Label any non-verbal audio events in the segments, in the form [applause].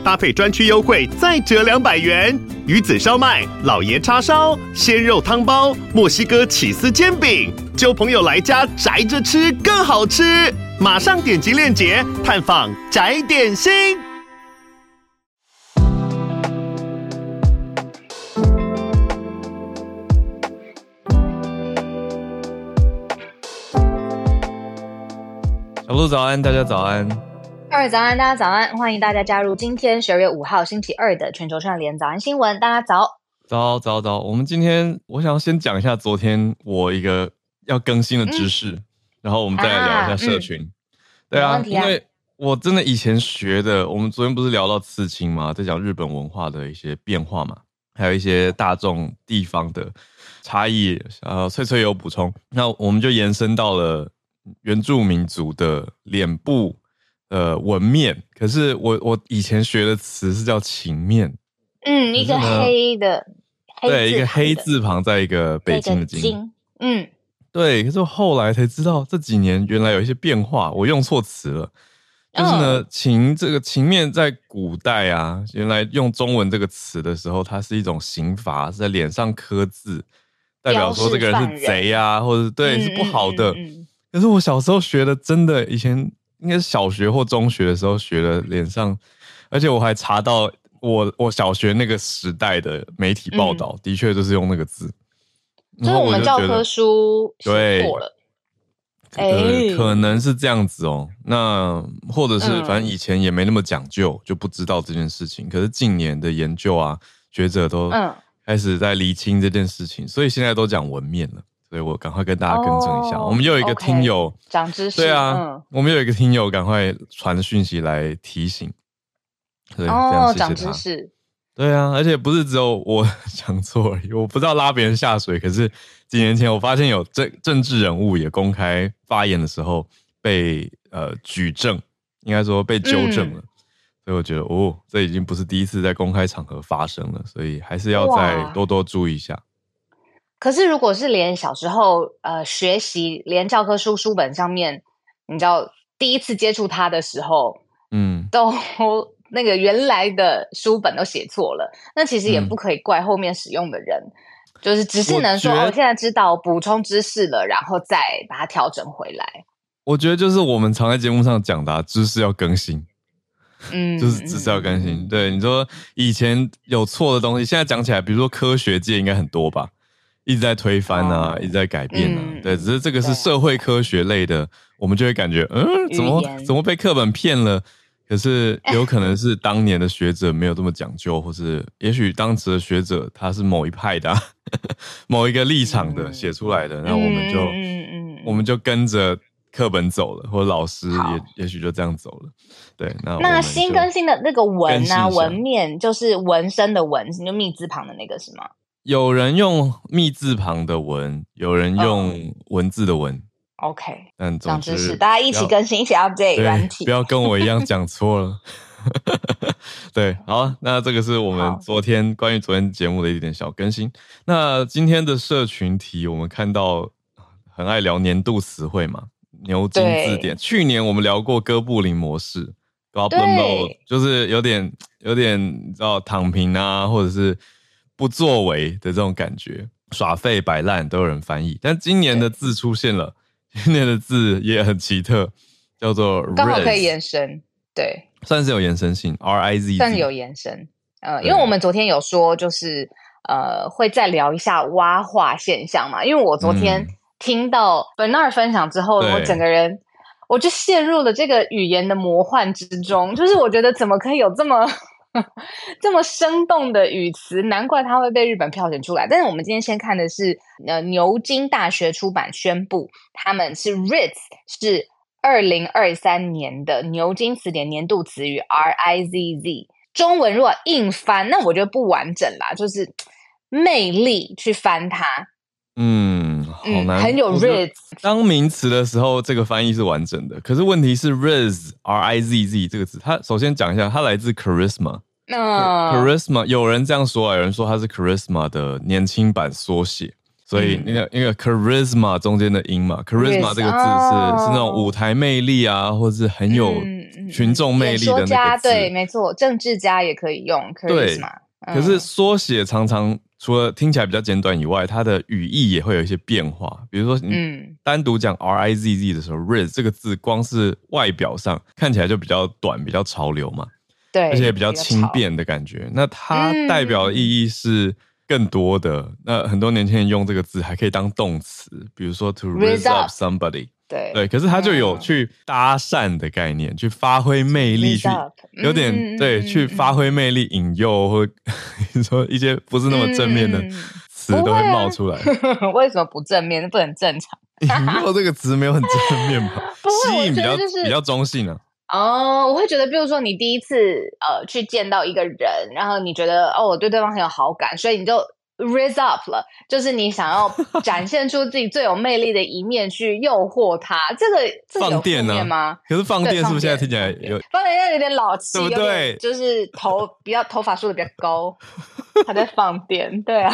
搭配专区优惠再折两百元。鱼子烧麦、老爷叉烧、鲜肉汤包、墨西哥起司煎饼，揪朋友来家宅着吃更好吃。马上点击链接探访宅点心。小鹿早安，大家早安。二早安，大家早安，欢迎大家加入今天十二月五号星期二的全球串联早安新闻。大家早，早早早。我们今天我想要先讲一下昨天我一个要更新的知识。嗯然后我们再来聊一下社群，啊嗯、对啊，啊因为我真的以前学的，我们昨天不是聊到刺青嘛？在讲日本文化的一些变化嘛，还有一些大众地方的差异。呃，翠翠有补充，那我们就延伸到了原住民族的脸部呃纹面。可是我我以前学的词是叫情面，嗯，一个黑的，黑对，一个黑字旁，在一个北京的京，嗯。对，可是我后来才知道，这几年原来有一些变化，我用错词了。就是呢，情这个情面在古代啊，原来用中文这个词的时候，它是一种刑罚，是在脸上刻字，代表说这个人是贼啊，或者是对是不好的。可是我小时候学的，真的以前应该是小学或中学的时候学的，脸上，而且我还查到我我小学那个时代的媒体报道，的确就是用那个字。就是我们教科书写错了，哎、呃，可能是这样子哦。那或者是反正以前也没那么讲究，嗯、就不知道这件事情。可是近年的研究啊，学者都开始在厘清这件事情，所以现在都讲文面了。所以我赶快跟大家更正一下。哦、我们又有一个听友长知识，对啊，嗯、我们又有一个听友赶快传讯息来提醒。对，哦，长知识。对啊，而且不是只有我 [laughs] 讲错而已，我不知道拉别人下水。可是几年前我发现有政政治人物也公开发言的时候被呃举证，应该说被纠正了。嗯、所以我觉得哦，这已经不是第一次在公开场合发生了，所以还是要再多多注意一下。可是如果是连小时候呃学习，连教科书书本上面，你知道第一次接触它的时候，嗯，都。那个原来的书本都写错了，那其实也不可以怪后面使用的人，嗯、就是只是能说我、哦、现在知道补充知识了，然后再把它调整回来。我觉得就是我们常在节目上讲的、啊、知识要更新，嗯，就是知识要更新。嗯、对，你说以前有错的东西，现在讲起来，比如说科学界应该很多吧，一直在推翻啊，嗯、一直在改变啊。嗯、对，只是这个是社会科学类的，我们就会感觉嗯，怎么怎么被课本骗了？可是 [laughs] 有可能是当年的学者没有这么讲究，或是也许当时的学者他是某一派的、啊，[laughs] 某一个立场的写出来的，那、嗯、我们就、嗯嗯、我们就跟着课本走了，或者老师也也许就这样走了。对，那那新更新的那个纹啊，纹面就是纹身的纹，就密字旁的那个是吗？有人用密字旁的文，有人用文字的文。OK，但总之是大家一起更新，一起 update 软体，不要跟我一样讲错了。[laughs] 对，好，那这个是我们昨天关于昨天节目的一点小更新。那今天的社群题，我们看到很爱聊年度词汇嘛，牛津字典。去年我们聊过哥布林模式，Goblin Mode，就是有点有点你知道躺平啊，或者是不作为的这种感觉，耍废摆烂都有人翻译。但今年的字出现了。[laughs] 今年的字也很奇特，叫做刚好可以延伸，对，算是有延伸性，R I Z，算是有延伸。呃，因为我们昨天有说，就是呃，会再聊一下蛙化现象嘛。因为我昨天听到 Bernard 分享之后，嗯、我整个人我就陷入了这个语言的魔幻之中，就是我觉得怎么可以有这么。[laughs] 这么生动的语词，难怪它会被日本票选出来。但是我们今天先看的是，呃，牛津大学出版宣布，他们是 Ritz 是二零二三年的牛津词典年度词语 R I Z Z。中文如果硬翻，那我觉得不完整啦，就是 [tsk] 魅力去翻它。嗯，好难，很有 Riz。当名词的时候，这个翻译是完整的。可是问题是 Riz，R I Z Z 这个字，它首先讲一下，它来自 Charisma。那 Charisma 有人这样说啊，有人说它是 Charisma 的年轻版缩写。所以那个那个 Charisma 中间的音嘛，Charisma 这个字是是那种舞台魅力啊，或者是很有群众魅力的那个字。对，没错，政治家也可以用 Charisma。可是缩写常常。除了听起来比较简短以外，它的语义也会有一些变化。比如说，你单独讲 R I Z Z 的时候，Riz 这个字光是外表上看起来就比较短，比较潮流嘛，对，而且比较轻便的感觉。那它代表的意义是更多的。嗯、那很多年轻人用这个字还可以当动词，比如说 to raise up somebody。对对，可是他就有去搭讪的概念，嗯、去发挥魅力，去有点、嗯、对，去发挥魅力引诱，或 [laughs] 你说一些不是那么正面的词都会冒出来。啊、[laughs] 为什么不正面？不很正常？[laughs] 引诱这个词没有很正面吧？吸引比较、就是、比较中性啊。哦，我会觉得，比如说你第一次呃去见到一个人，然后你觉得哦，我对对方很有好感，所以你就。Raise up 了，就是你想要 [laughs] 展现出自己最有魅力的一面，去诱惑他。这个放电？吗？可是放电是不是现在听起来有放电？有有点老气，对不对？就是头 [laughs] 比较头发梳的比较高，他在放电。对啊，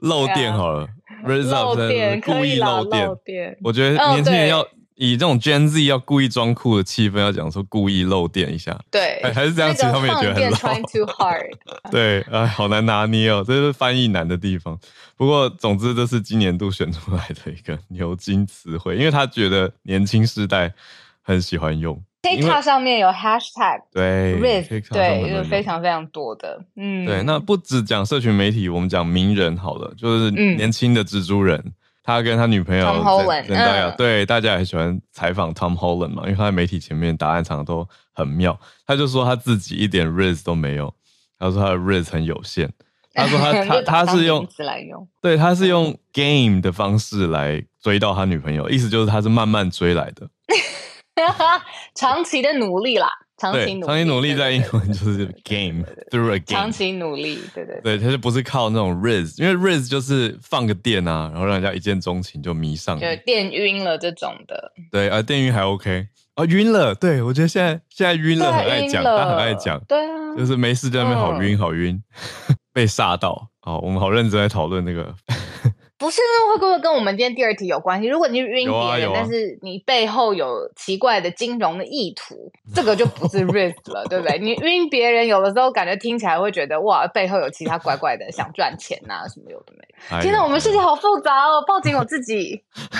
漏电好了。Raise up，故意漏电。漏电。我觉得年轻人要。以这种 Gen Z 要故意装酷的气氛，要讲说故意漏电一下，对，还是这样子，他们也觉得很 too hard，[laughs] 对，哎，好难拿捏哦，这是翻译难的地方。不过，总之这是今年度选出来的一个牛津词汇，因为他觉得年轻世代很喜欢用。TikTok 上面有 hashtag，对，Riz，对，就是非常非常多的，嗯，对。那不只讲社群媒体，我们讲名人好了，就是年轻的蜘蛛人。嗯他跟他女朋友 Tom Holland，大家对大家也喜欢采访 Tom Holland 嘛，因为他在媒体前面答案常常都很妙。他就说他自己一点 Riz 都没有，他说他的 Riz 很有限。他说他 [laughs] 他他是用对，他是用 game 的方式来追到他女朋友，意思就是他是慢慢追来的，[laughs] 长期的努力啦。长期努力，长期努力在英文就是 game through a game。长期努力，对对对，他就不是靠那种 Riz，因为 Riz 就是放个电啊，然后让人家一见钟情就迷上了，就电晕了这种的。对啊，电晕还 OK 啊，晕了，对我觉得现在现在晕了很爱讲，他很爱讲，对啊，就是没事在那边好晕好晕，[laughs] 被吓到。好，我们好认真在讨论那个。不是那，会不会跟我们今天第二题有关系？如果你晕别人，啊啊、但是你背后有奇怪的金融的意图，[laughs] 这个就不是 risk 了，对不对？[laughs] 你晕别人，有的时候感觉听起来会觉得哇，背后有其他怪怪的想赚钱呐、啊，什么有的没的。天哪，我们世界好复杂哦！报警我自己。[laughs]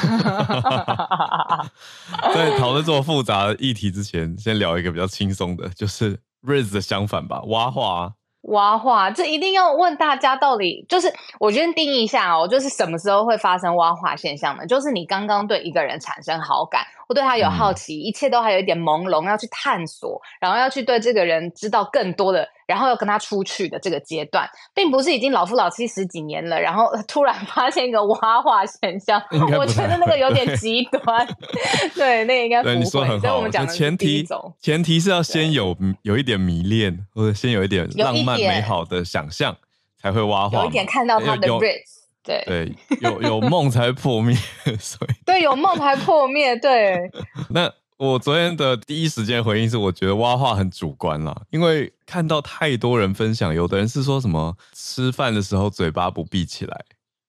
在讨论这么复杂的议题之前，先聊一个比较轻松的，就是 risk 的相反吧，蛙化。挖化，这一定要问大家，到底就是我先定义一下哦，就是什么时候会发生挖化现象呢？就是你刚刚对一个人产生好感，或对他有好奇，嗯、一切都还有一点朦胧，要去探索，然后要去对这个人知道更多的。然后要跟他出去的这个阶段，并不是已经老夫老妻十几年了，然后 [laughs] 突然发现一个蛙化现象，我觉得那个有点极端。[laughs] 对，那个应该不会。对，你说很好。我们讲的前提前提是要先有有一点迷恋，或者先有一点浪漫美好的想象，才会蛙化。有一点看到他的 Riz，对对，有有梦才破灭，[laughs] 所以对，有梦才破灭。对，[laughs] 那。我昨天的第一时间回应是，我觉得挖话很主观啦，因为看到太多人分享，有的人是说什么吃饭的时候嘴巴不闭起来，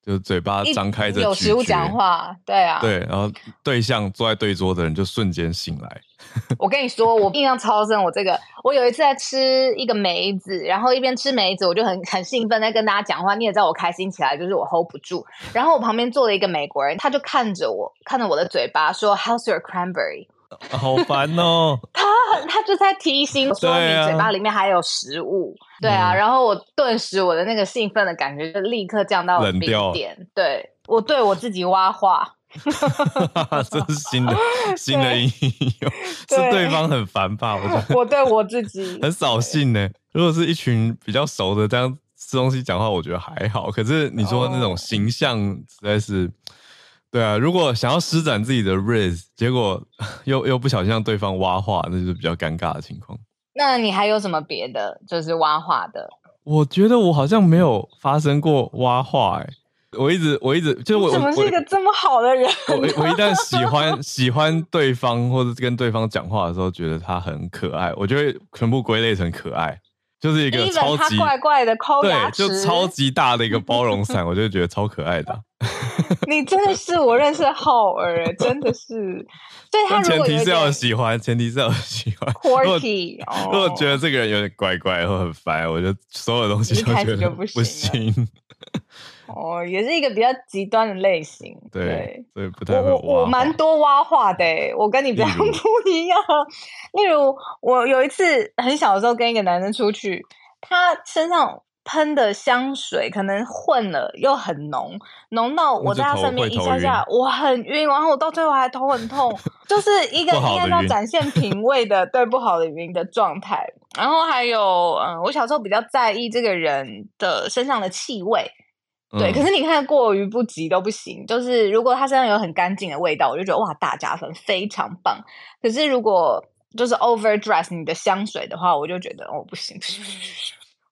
就是嘴巴张开着，有食物讲话，对啊，对，然后对象坐在对桌的人就瞬间醒来。[laughs] 我跟你说，我印象超深，我这个，我有一次在吃一个梅子，然后一边吃梅子，我就很很兴奋在跟大家讲话，你也知道我开心起来就是我 hold 不住，然后我旁边坐了一个美国人，他就看着我，看着我的嘴巴说，How's your cranberry？好烦哦！[laughs] 他他就在提醒说，你嘴巴里面还有食物，对啊。然后我顿时我的那个兴奋的感觉就立刻降到冰点。掉对，我对我自己挖话，[laughs] 这是新的 [laughs] 新的应用，是对方很烦吧？我觉得我对我自己很扫兴呢。如果是一群比较熟的这样吃东西讲话，我觉得还好。可是你说那种形象实在是。对啊，如果想要施展自己的 raise，结果 [laughs] 又又不小心让对方挖话，那就是比较尴尬的情况。那你还有什么别的，就是挖话的？我觉得我好像没有发生过挖话，哎，我一直我一直就是我怎么是一个这么好的人？我我一旦喜欢喜欢对方或者跟对方讲话的时候，觉得他很可爱，我就会全部归类成可爱。就是一个超级怪怪的抠牙齿，对，就超级大的一个包容伞，[laughs] 我就觉得超可爱的。[laughs] 你真的是我认识的浩儿，真的是。对他前提是要喜欢，前提是要喜欢。Quirky，[laughs] 如果觉得这个人有点怪怪或很烦，我就所有东西都觉得不行。哦，也是一个比较极端的类型，对，对所以不太会挖我我蛮多挖话的，我跟你比较不一样。例如，例如我有一次很小的时候跟一个男生出去，他身上喷的香水可能混了又很浓，浓到我在他身边一下下我很晕，然后我到最后还头很痛，[laughs] 就是一个应该要展现品味的对不好的晕的状态。然后还有，嗯，我小时候比较在意这个人的身上的气味。对，可是你看过于不及都不行。就是如果他身上有很干净的味道，我就觉得哇，大加分，非常棒。可是如果就是 overdress 你的香水的话，我就觉得哦，不行。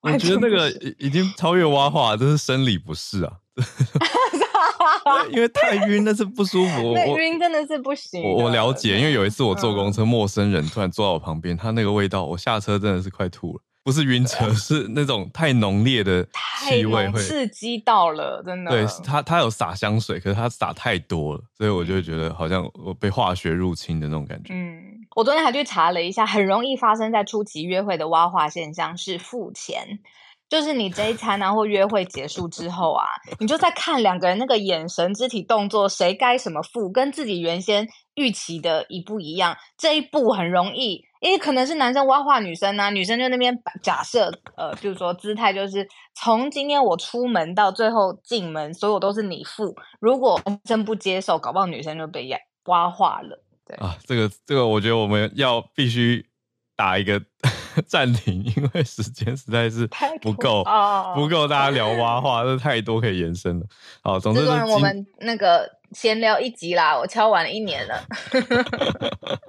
我觉得那个已经超越蛙化，这是生理不适啊。[laughs] 因为太晕，那是不舒服。[laughs] 那晕真的是不行。我我了解，因为有一次我坐公车，陌生人突然坐到我旁边，他那个味道，我下车真的是快吐了。不是晕车，是那种太浓烈的气味会刺激到了，真的。对，他他有洒香水，可是他洒太多了，所以我就觉得好像我被化学入侵的那种感觉。嗯，我昨天还去查了一下，很容易发生在初期约会的挖化现象是付钱。就是你这一餐啊，或约会结束之后啊，你就在看两个人那个眼神、肢体动作，谁该什么付，跟自己原先预期的一不一样。这一步很容易，因为可能是男生挖话女生啊，女生就那边假设，呃，就是说姿态就是从今天我出门到最后进门，所有都是你付。如果男生不接受，搞不好女生就被挖话了。对啊，这个这个，我觉得我们要必须打一个。[laughs] 暂停，因为时间实在是不够，哦不够大家聊 [laughs] 挖话，这太多可以延伸了。好，总之我们那个闲聊一集啦，我敲完了一年了。[laughs]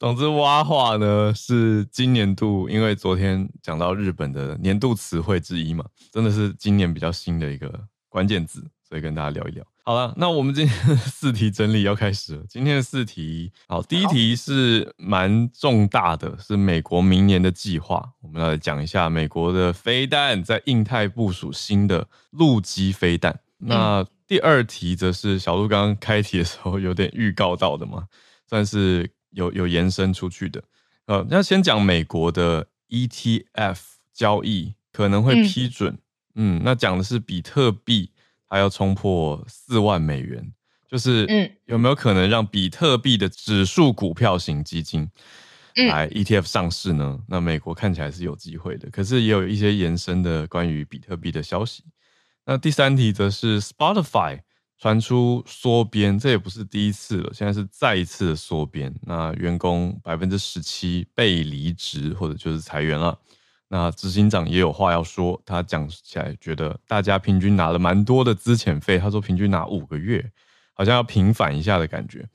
总之，蛙化呢是今年度，因为昨天讲到日本的年度词汇之一嘛，真的是今年比较新的一个关键字，所以跟大家聊一聊。好了，那我们今天的四题整理要开始了。今天的四题，好，第一题是蛮重大的，是美国明年的计划。我们要来讲一下美国的飞弹在印太部署新的陆基飞弹。那第二题则是小鹿刚刚开题的时候有点预告到的嘛，[laughs] 算是有有延伸出去的。呃，那先讲美国的 ETF 交易可能会批准，嗯，嗯，那讲的是比特币。它要冲破四万美元，就是有没有可能让比特币的指数股票型基金来 ETF 上市呢？嗯、那美国看起来是有机会的，可是也有一些延伸的关于比特币的消息。那第三题则是 Spotify 传出缩编，这也不是第一次了，现在是再一次的缩编。那员工百分之十七被离职或者就是裁员了。那执行长也有话要说，他讲起来觉得大家平均拿了蛮多的资遣费，他说平均拿五个月，好像要平反一下的感觉。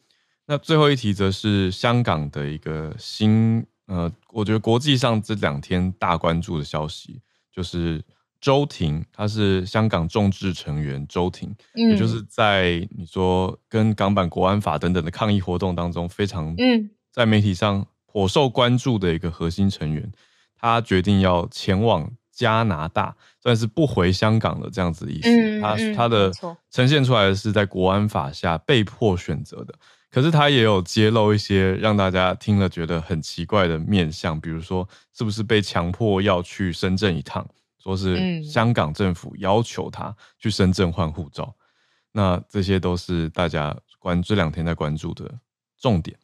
那最后一题则是香港的一个新，呃，我觉得国际上这两天大关注的消息，就是周庭，他是香港众志成员周庭，嗯，也就是在你说跟港版国安法等等的抗议活动当中，非常嗯，在媒体上颇受关注的一个核心成员。他决定要前往加拿大，算是不回香港的这样子的意思。嗯、他他的呈现出来的是在国安法下被迫选择的，可是他也有揭露一些让大家听了觉得很奇怪的面相，比如说是不是被强迫要去深圳一趟，说是香港政府要求他去深圳换护照。嗯、那这些都是大家关这两天在关注的重点。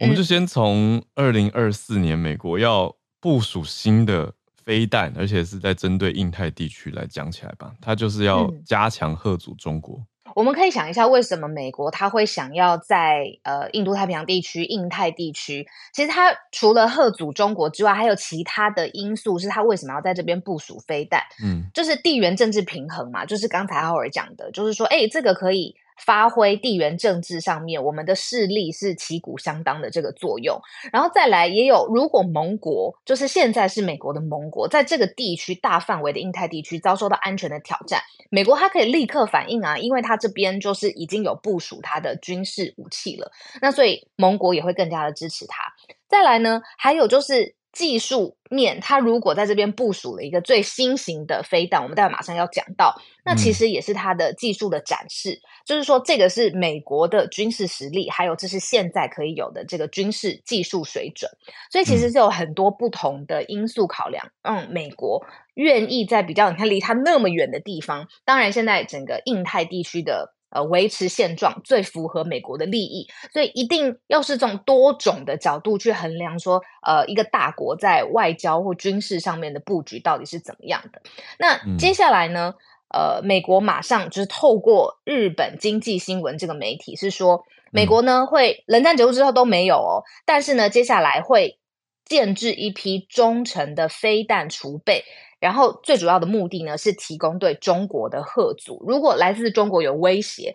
我们就先从二零二四年美国要。部署新的飞弹，而且是在针对印太地区来讲起来吧，它就是要加强遏阻中国。嗯，我们可以想一下，为什么美国他会想要在呃印度太平洋地区、印太地区？其实它除了贺阻中国之外，还有其他的因素，是它为什么要在这边部署飞弹？嗯，就是地缘政治平衡嘛，就是刚才浩尔讲的，就是说，哎，这个可以发挥地缘政治上面我们的势力是旗鼓相当的这个作用，然后再来也有，如果盟国就是现在是美国的盟国，在这个地区大范围的印太地区遭受到安全的挑战，美国它可以立刻反应啊，因为它这边就是已经有部署它的军事武器了，那所以盟国也会更加的支持它。再来呢，还有就是。技术面，它如果在这边部署了一个最新型的飞弹，我们待会马上要讲到，那其实也是它的技术的展示，嗯、就是说这个是美国的军事实力，还有这是现在可以有的这个军事技术水准，所以其实是有很多不同的因素考量，嗯，美国愿意在比较你看离它那么远的地方，当然现在整个印太地区的。呃，维持现状最符合美国的利益，所以一定要是这种多种的角度去衡量，说，呃，一个大国在外交或军事上面的布局到底是怎么样的。那接下来呢，嗯、呃，美国马上就是透过日本经济新闻这个媒体是说，美国呢会冷战结束之后都没有哦，但是呢，接下来会建置一批忠诚的飞弹储备。然后最主要的目的呢，是提供对中国的贺阻。如果来自中国有威胁，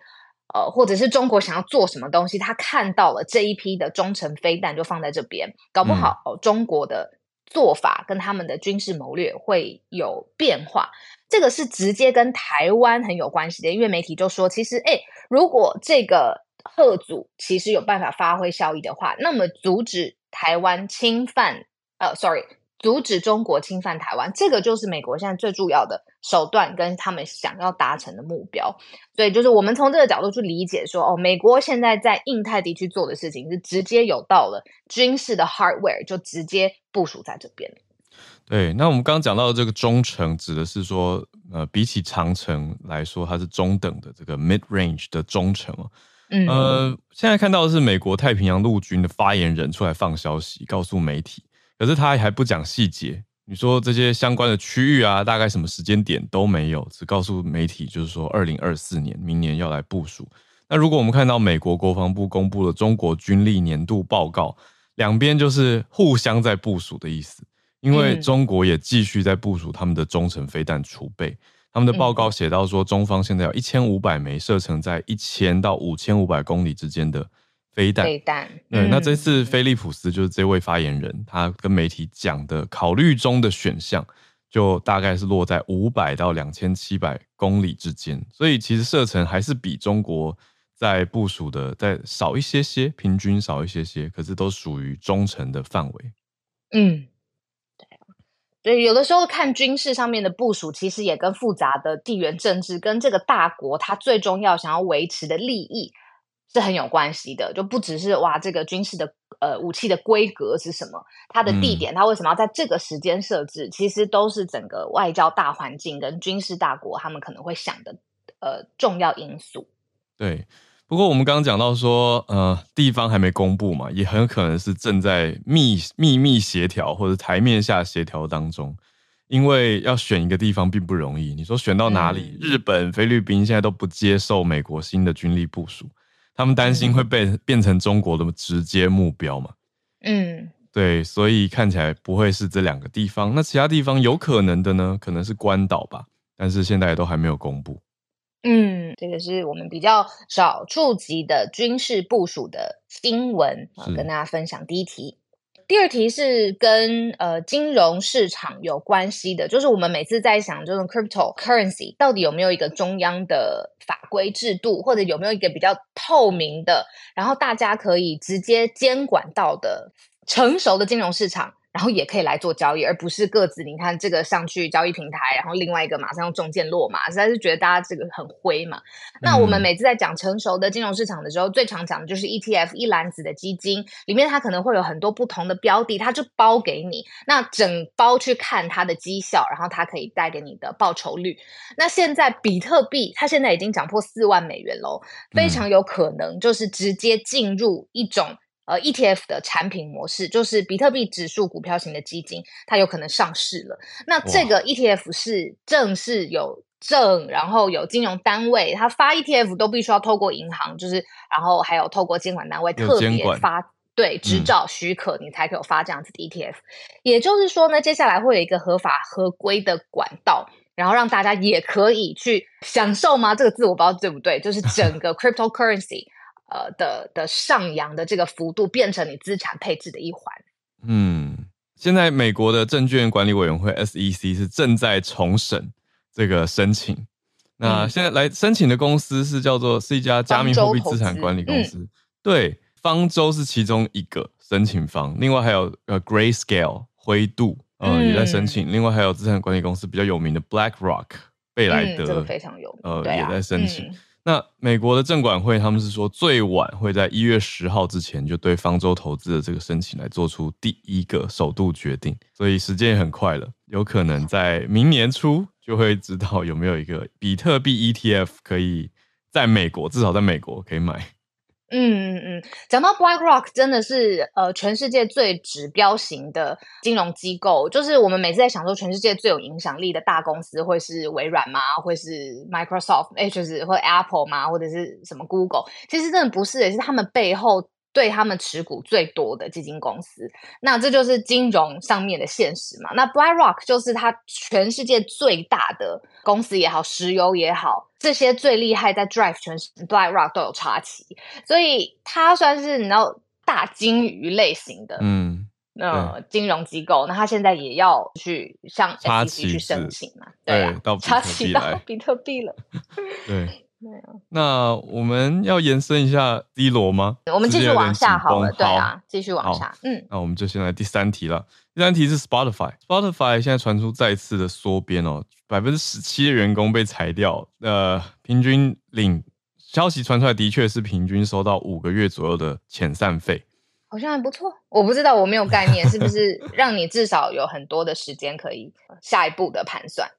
呃，或者是中国想要做什么东西，他看到了这一批的中程飞弹就放在这边，搞不好、嗯、中国的做法跟他们的军事谋略会有变化。这个是直接跟台湾很有关系的，因为媒体就说，其实，诶，如果这个贺阻其实有办法发挥效益的话，那么阻止台湾侵犯，呃，sorry。阻止中国侵犯台湾，这个就是美国现在最重要的手段，跟他们想要达成的目标。所以，就是我们从这个角度去理解说，哦，美国现在在印太地区做的事情是直接有到了军事的 hardware，就直接部署在这边。对，那我们刚刚讲到的这个中程，指的是说，呃，比起长程来说，它是中等的这个 mid range 的中程。嗯，呃，现在看到的是美国太平洋陆军的发言人出来放消息，告诉媒体。可是他还不讲细节，你说这些相关的区域啊，大概什么时间点都没有，只告诉媒体就是说二零二四年，明年要来部署。那如果我们看到美国国防部公布了中国军力年度报告，两边就是互相在部署的意思，因为中国也继续在部署他们的中程飞弹储备。他们的报告写到说，中方现在有一千五百枚射程在一千到五千五百公里之间的。飞弹，飞弹，对，嗯、那这次菲利普斯就是这位发言人，他跟媒体讲的考虑中的选项，就大概是落在五百到两千七百公里之间，所以其实射程还是比中国在部署的再少一些些，平均少一些些，可是都属于中程的范围。嗯，对，对，有的时候看军事上面的部署，其实也跟复杂的地缘政治跟这个大国它最终要想要维持的利益。是很有关系的，就不只是哇，这个军事的呃武器的规格是什么，它的地点，它为什么要在这个时间设置，嗯、其实都是整个外交大环境跟军事大国他们可能会想的呃重要因素。对，不过我们刚刚讲到说，呃，地方还没公布嘛，也很可能是正在密秘密协调或者台面下协调当中，因为要选一个地方并不容易。你说选到哪里？嗯、日本、菲律宾现在都不接受美国新的军力部署。他们担心会被变成中国的直接目标嘛？嗯，对，所以看起来不会是这两个地方。那其他地方有可能的呢？可能是关岛吧，但是现在都还没有公布。嗯，这个是我们比较少触及的军事部署的新闻啊，跟大家分享第一题。第二题是跟呃金融市场有关系的，就是我们每次在想这种 cryptocurrency 到底有没有一个中央的法规制度，或者有没有一个比较透明的，然后大家可以直接监管到的成熟的金融市场。然后也可以来做交易，而不是各自你看这个上去交易平台，然后另外一个马上用中箭落马，实在是觉得大家这个很灰嘛。那我们每次在讲成熟的金融市场的时候，最常讲的就是 ETF 一篮子的基金，里面它可能会有很多不同的标的，它就包给你，那整包去看它的绩效，然后它可以带给你的报酬率。那现在比特币它现在已经涨破四万美元喽，非常有可能就是直接进入一种。呃，ETF 的产品模式就是比特币指数股票型的基金，它有可能上市了。那这个 ETF 是正式有证，然后有金融单位，它发 ETF 都必须要透过银行，就是然后还有透过监管单位特别发对执照许可，你才可以发这样子的 ETF。嗯。也就是说呢，接下来会有一个合法合规的管道。然后让大家也可以去享受吗？这个字我不知道对不对，就是整个 cryptocurrency 呃的的上扬的这个幅度变成你资产配置的一环。嗯，现在美国的证券管理委员会 SEC 是正在重审这个申请。那现在来申请的公司是叫做是一家加密货币资产管理公司，嗯、对，方舟是其中一个申请方，另外还有呃 Grayscale 灰度。呃，也在申请。嗯、另外还有资产管理公司比较有名的 BlackRock 贝莱德，嗯这个、非常有名。呃，啊、也在申请。那美国的证管会他们是说，最晚会在一月十号之前就对方舟投资的这个申请来做出第一个首度决定，所以时间也很快了，有可能在明年初就会知道有没有一个比特币 ETF 可以在美国，至少在美国可以买。嗯嗯嗯，讲到 BlackRock，真的是呃全世界最指标型的金融机构。就是我们每次在想说，全世界最有影响力的大公司会是微软吗？会是 Microsoft？哎，就是或 Apple 吗？或者是什么 Google？其实真的不是，也是他们背后。对他们持股最多的基金公司，那这就是金融上面的现实嘛。那 BlackRock 就是它全世界最大的公司也好，石油也好，这些最厉害在 drive 全 BlackRock 都有插旗，所以它算是你知道大金鱼类型的，嗯，呃，金融机构。那它现在也要去向 SEC 去申请嘛，对啊，插旗到比特币了，对。[laughs] 那我们要延伸一下低罗吗？我们继续往下好了，对啊，继续往下。嗯，那我们就先来第三题了。第三题是 Spotify。Spotify 现在传出再次的缩编哦，百分之十七的员工被裁掉。呃，平均领消息传出来的确是平均收到五个月左右的遣散费，好像还不错。我不知道，我没有概念，是不是让你至少有很多的时间可以下一步的盘算？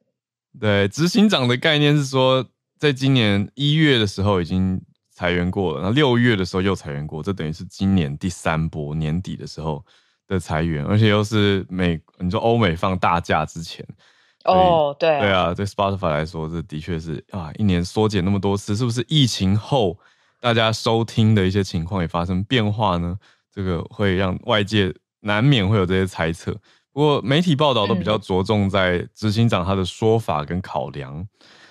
对，执行长的概念是说。在今年一月的时候已经裁员过了，然后六月的时候又裁员过，这等于是今年第三波年底的时候的裁员，而且又是美，你说欧美放大假之前，哦，对，对啊，对 Spotify 来说，这的确是啊，一年缩减那么多次，是不是疫情后大家收听的一些情况也发生变化呢？这个会让外界难免会有这些猜测。不过媒体报道都比较着重在执行长他的说法跟考量。嗯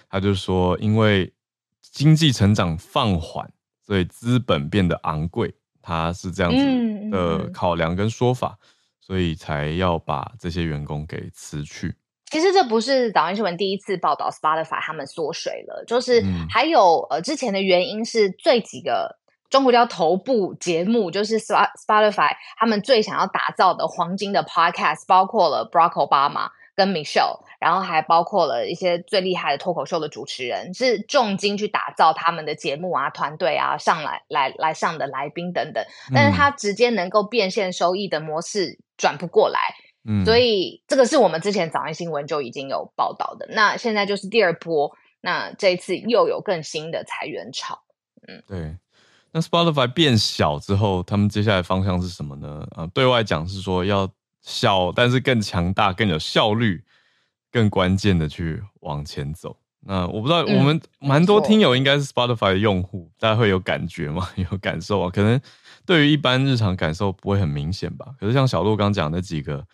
他就说，因为经济成长放缓，所以资本变得昂贵，他是这样子的考量跟说法，所以才要把这些员工给辞去。其实这不是早安新闻第一次报道 Spotify 他们缩水了，就是还有呃之前的原因是最几个中国叫头部节目，就是 Spotify 他们最想要打造的黄金的 Podcast，包括了 Barack Obama 跟 Michelle。然后还包括了一些最厉害的脱口秀的主持人，是重金去打造他们的节目啊、团队啊、上来来来上的来宾等等。但是他直接能够变现收益的模式转不过来，嗯，所以这个是我们之前早安新闻就已经有报道的。那现在就是第二波，那这一次又有更新的裁员潮，嗯，对。那 Spotify 变小之后，他们接下来方向是什么呢？啊，对外讲是说要小，但是更强大、更有效率。更关键的去往前走。那我不知道，我们蛮多听友应该是 Spotify 的用户，大家会有感觉吗？[laughs] 有感受啊？可能对于一般日常感受不会很明显吧。可是像小鹿刚讲的那几个，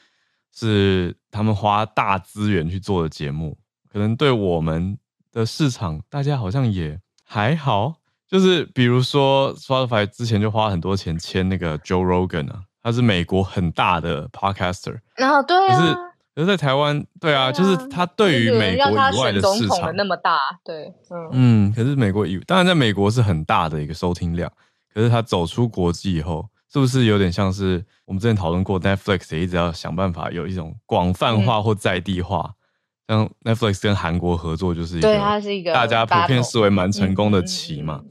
是他们花大资源去做的节目，可能对我们的市场，大家好像也还好。就是比如说 Spotify 之前就花很多钱签那个 Joe Rogan 啊，他是美国很大的 Podcaster，然后对啊。而在台湾，对啊，就是他对于美国以外的市场那么大，对，嗯嗯，可是美国以当然在美国是很大的一个收听量，可是他走出国际以后，是不是有点像是我们之前讨论过，Netflix 也一直要想办法有一种广泛化或在地化，像 Netflix 跟韩国合作就是一个，对，它是一个大家普遍视为蛮成功的棋嘛，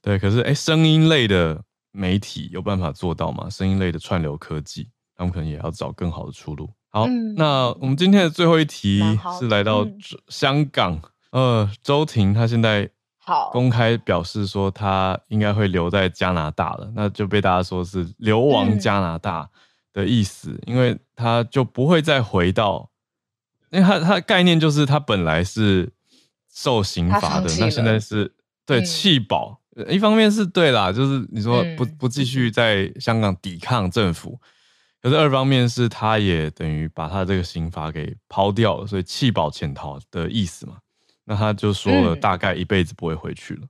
对，可是哎，声音类的媒体有办法做到吗？声音类的串流科技，他们可能也要找更好的出路。好，嗯、那我们今天的最后一题是来到香港。嗯、呃，周婷她现在好。公开表示说她应该会留在加拿大了，那就被大家说是流亡加拿大的意思，嗯、因为他就不会再回到，因为他他的概念就是他本来是受刑罚的，那现在是对弃保，一方面是对啦，就是你说不不继续在香港抵抗政府。可是二方面是他也等于把他这个刑罚给抛掉了，所以弃保潜逃的意思嘛。那他就说了，大概一辈子不会回去了。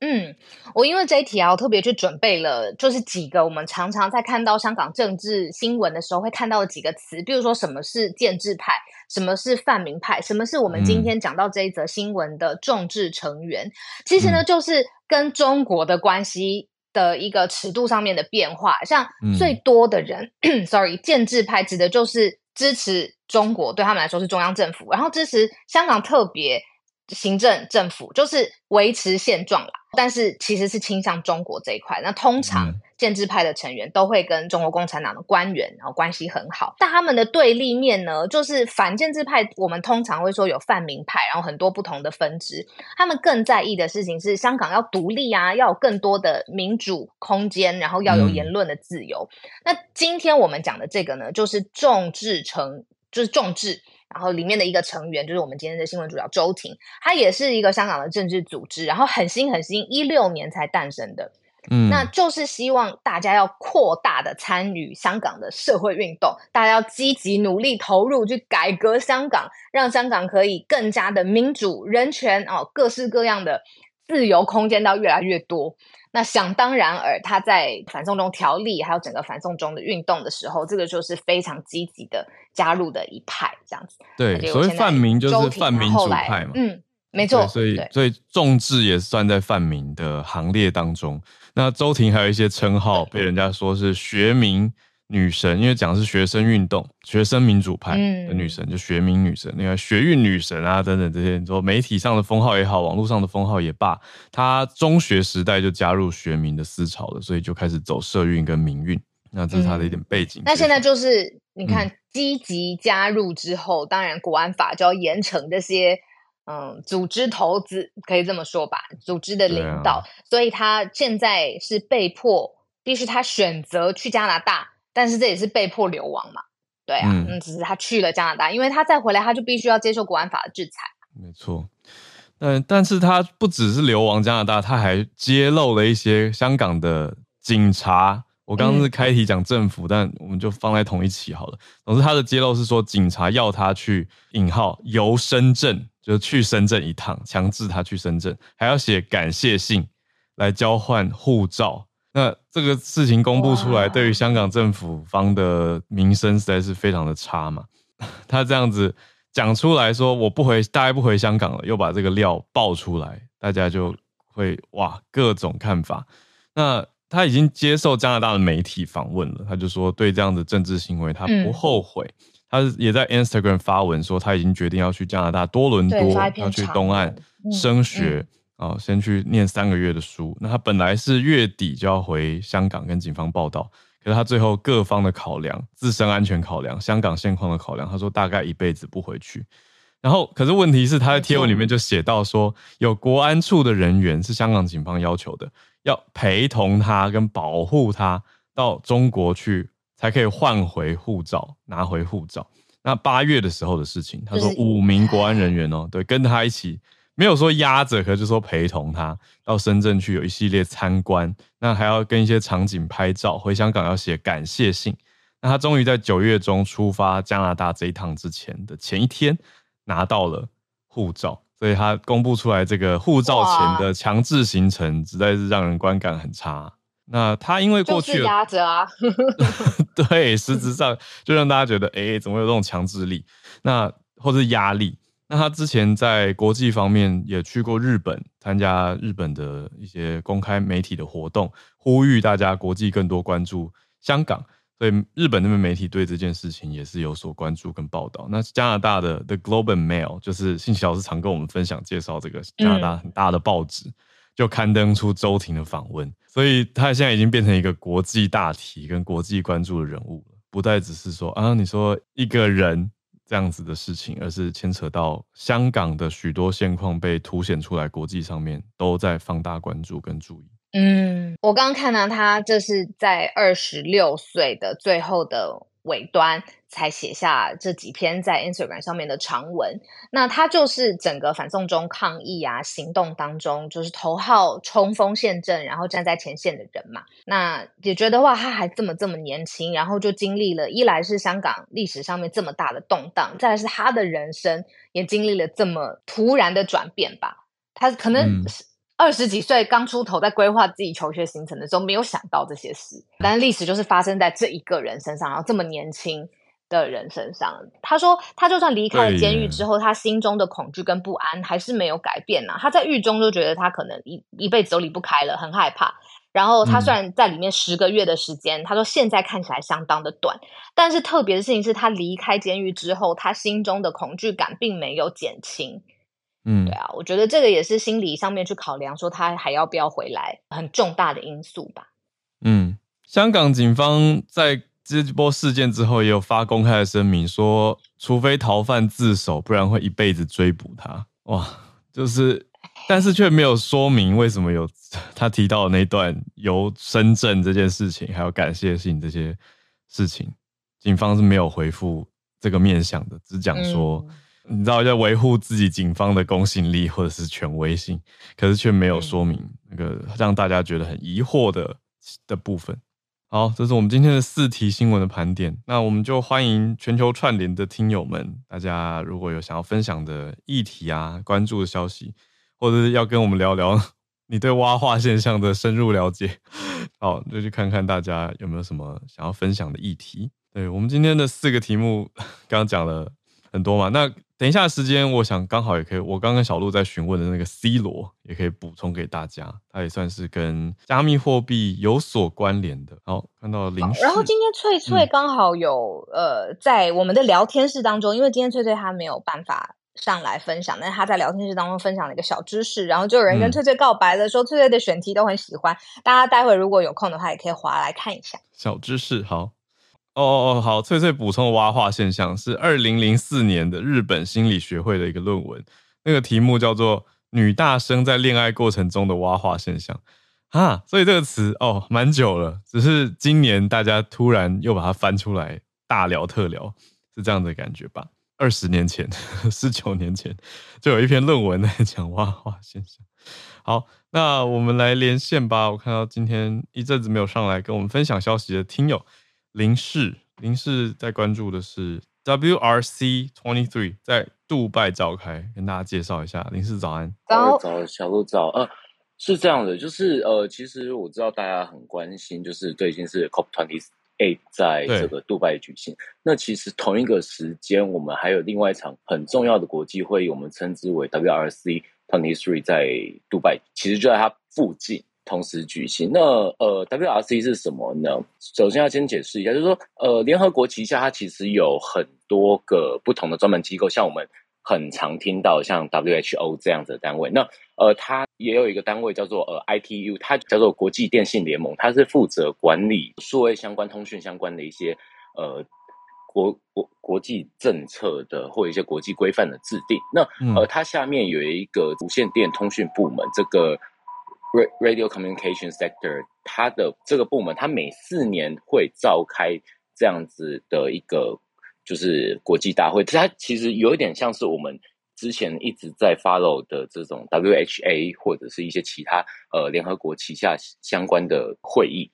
嗯，我因为这一题啊，我特别去准备了，就是几个我们常常在看到香港政治新闻的时候会看到的几个词，比如说什么是建制派，什么是泛民派，什么是我们今天讲到这一则新闻的众志成员。嗯、其实呢，就是跟中国的关系的一个尺度上面的变化。像最多的人、嗯、，[clears throat] sorry，建制派指的就是支持中国，对他们来说是中央政府，然后支持香港特别行政政府，就是维持现状啦。但是其实是倾向中国这一块。那通常建制派的成员都会跟中国共产党的官员然后关系很好。但他们的对立面呢，就是反建制派。我们通常会说有泛民派，然后很多不同的分支。他们更在意的事情是香港要独立啊，要有更多的民主空间，然后要有言论的自由。嗯、那今天我们讲的这个呢，就是众志成，就是众志。然后里面的一个成员就是我们今天的新闻主角周婷，他也是一个香港的政治组织，然后很新很新，一六年才诞生的，嗯，那就是希望大家要扩大的参与香港的社会运动，大家要积极努力投入去改革香港，让香港可以更加的民主、人权哦，各式各样的自由空间到越来越多。那想当然尔，他在反送中条例还有整个反送中的运动的时候，这个就是非常积极的加入的一派，这样子。对，所谓泛民就是泛民主派嘛。嗯，没错。所以，所以众志也算在泛民的行列当中。那周婷还有一些称号，被人家说是学民。女神，因为讲的是学生运动、学生民主派的女神，嗯、就学民女神，那个学运女神啊，等等这些，你说媒体上的封号也好，网络上的封号也罢，她中学时代就加入学民的思潮了，所以就开始走社运跟民运。那这是她的一点背景。嗯、那现在就是你看，积极加入之后，嗯、当然国安法就要严惩这些嗯组织投资，可以这么说吧，组织的领导。啊、所以他现在是被迫，必须他选择去加拿大。但是这也是被迫流亡嘛，对啊，嗯，只是他去了加拿大，因为他再回来，他就必须要接受国安法的制裁。没错，嗯，但是他不只是流亡加拿大，他还揭露了一些香港的警察。我刚刚是开题讲政府，嗯、但我们就放在同一起好了。总之，他的揭露是说，警察要他去引号游深圳，就是去深圳一趟，强制他去深圳，还要写感谢信来交换护照。那这个事情公布出来，对于香港政府方的名声实在是非常的差嘛。[laughs] 他这样子讲出来说，我不回，大概不回香港了，又把这个料爆出来，大家就会哇各种看法。那他已经接受加拿大的媒体访问了，他就说对这样的政治行为他不后悔。嗯、他也在 Instagram 发文说他已经决定要去加拿大多伦多，要去东岸升学。嗯嗯哦，先去念三个月的书。那他本来是月底就要回香港跟警方报到，可是他最后各方的考量、自身安全考量、香港现况的考量，他说大概一辈子不回去。然后，可是问题是他在贴文里面就写到说，有国安处的人员是香港警方要求的，要陪同他跟保护他到中国去，才可以换回护照，拿回护照。那八月的时候的事情，他说五名国安人员哦，对，跟他一起。没有说压着，可是就说陪同他到深圳去有一系列参观，那还要跟一些场景拍照，回香港要写感谢信。那他终于在九月中出发加拿大这一趟之前的前一天拿到了护照，所以他公布出来这个护照前的强制行程，实在是让人观感很差。那他因为过去压着啊，[laughs] 对，实质上就让大家觉得，哎，怎么有这种强制力？那或是压力？那他之前在国际方面也去过日本，参加日本的一些公开媒体的活动，呼吁大家国际更多关注香港。所以日本那边媒体对这件事情也是有所关注跟报道。那加拿大的 The Globe and Mail 就是信息老师常跟我们分享介绍这个加拿大很大的报纸，就刊登出周婷的访问。所以他现在已经变成一个国际大题跟国际关注的人物了，不再只是说啊，你说一个人。这样子的事情，而是牵扯到香港的许多现况被凸显出来，国际上面都在放大关注跟注意。嗯，我刚刚看到他这是在二十六岁的最后的尾端才写下这几篇在 Instagram 上面的长文。那他就是整个反送中抗议啊行动当中，就是头号冲锋陷阵，然后站在前线的人嘛。那也觉得哇，他还这么这么年轻，然后就经历了一来是香港历史上面这么大的动荡，再来是他的人生也经历了这么突然的转变吧。他可能是。二十几岁刚出头，在规划自己求学行程的时候，没有想到这些事。但是历史就是发生在这一个人身上，然后这么年轻的人身上。他说，他就算离开了监狱之后，他心中的恐惧跟不安还是没有改变呐。他在狱中就觉得他可能一一辈子都离不开了，很害怕。然后他虽然在里面十个月的时间，他说现在看起来相当的短，但是特别的事情是他离开监狱之后，他心中的恐惧感并没有减轻。嗯，对啊，我觉得这个也是心理上面去考量，说他还要不要回来，很重大的因素吧。嗯，香港警方在这波事件之后，也有发公开的声明，说除非逃犯自首，不然会一辈子追捕他。哇，就是，但是却没有说明为什么有 [laughs] 他提到的那段由深圳这件事情，还有感谢信这些事情，警方是没有回复这个面向的，只讲说。嗯你知道要维护自己警方的公信力或者是权威性，可是却没有说明那个让大家觉得很疑惑的的部分。好，这是我们今天的四题新闻的盘点。那我们就欢迎全球串联的听友们，大家如果有想要分享的议题啊、关注的消息，或者是要跟我们聊聊你对蛙化现象的深入了解，好，就去看看大家有没有什么想要分享的议题。对，我们今天的四个题目，[laughs] 刚刚讲了很多嘛，那。等一下时间，我想刚好也可以。我刚刚小鹿在询问的那个 C 罗，也可以补充给大家。他也算是跟加密货币有所关联的。好，看到零。然后今天翠翠刚好有、嗯、呃，在我们的聊天室当中，因为今天翠翠她没有办法上来分享，但是她在聊天室当中分享了一个小知识，然后就有人跟翠翠告白了，说翠翠的选题都很喜欢。大家待会如果有空的话，也可以划来看一下。小知识，好。哦哦哦，好，翠翠补充的蛙化现象是二零零四年的日本心理学会的一个论文，那个题目叫做“女大生在恋爱过程中的挖化现象”啊，所以这个词哦蛮久了，只是今年大家突然又把它翻出来大聊特聊，是这样的感觉吧？二十年前，十九年前就有一篇论文在讲挖化现象。好，那我们来连线吧。我看到今天一阵子没有上来跟我们分享消息的听友。林氏，林氏在关注的是 WRC twenty three 在杜拜召开，跟大家介绍一下。林氏早安，早早小鹿早，呃，是这样的，就是呃，其实我知道大家很关心，就是最近是 COP twenty eight 在这个杜拜举行。那其实同一个时间，我们还有另外一场很重要的国际会议，我们称之为 WRC twenty three 在杜拜，其实就在它附近。同时举行。那呃，WRC 是什么呢？首先要先解释一下，就是说，呃，联合国旗下它其实有很多个不同的专门机构，像我们很常听到像 WHO 这样子的单位。那呃，它也有一个单位叫做呃 ITU，它叫做国际电信联盟，它是负责管理数位相关、通讯相关的一些呃国国国际政策的或一些国际规范的制定。那呃，它下面有一个无线电通讯部门，这个。Radio Communication Sector，它的这个部门，它每四年会召开这样子的一个就是国际大会，它其实有一点像是我们之前一直在 follow 的这种 WHA 或者是一些其他呃联合国旗下相关的会议。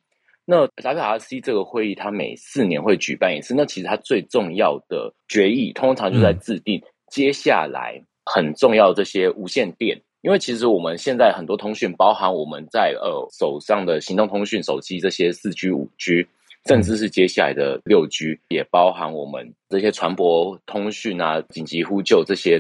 那 WRC 这个会议，它每四年会举办一次。那其实它最重要的决议，通常就在制定接下来很重要的这些无线电。因为其实我们现在很多通讯，包含我们在呃手上的行动通讯、手机这些四 G、五 G，甚至是接下来的六 G，也包含我们这些船舶通讯啊、紧急呼救这些，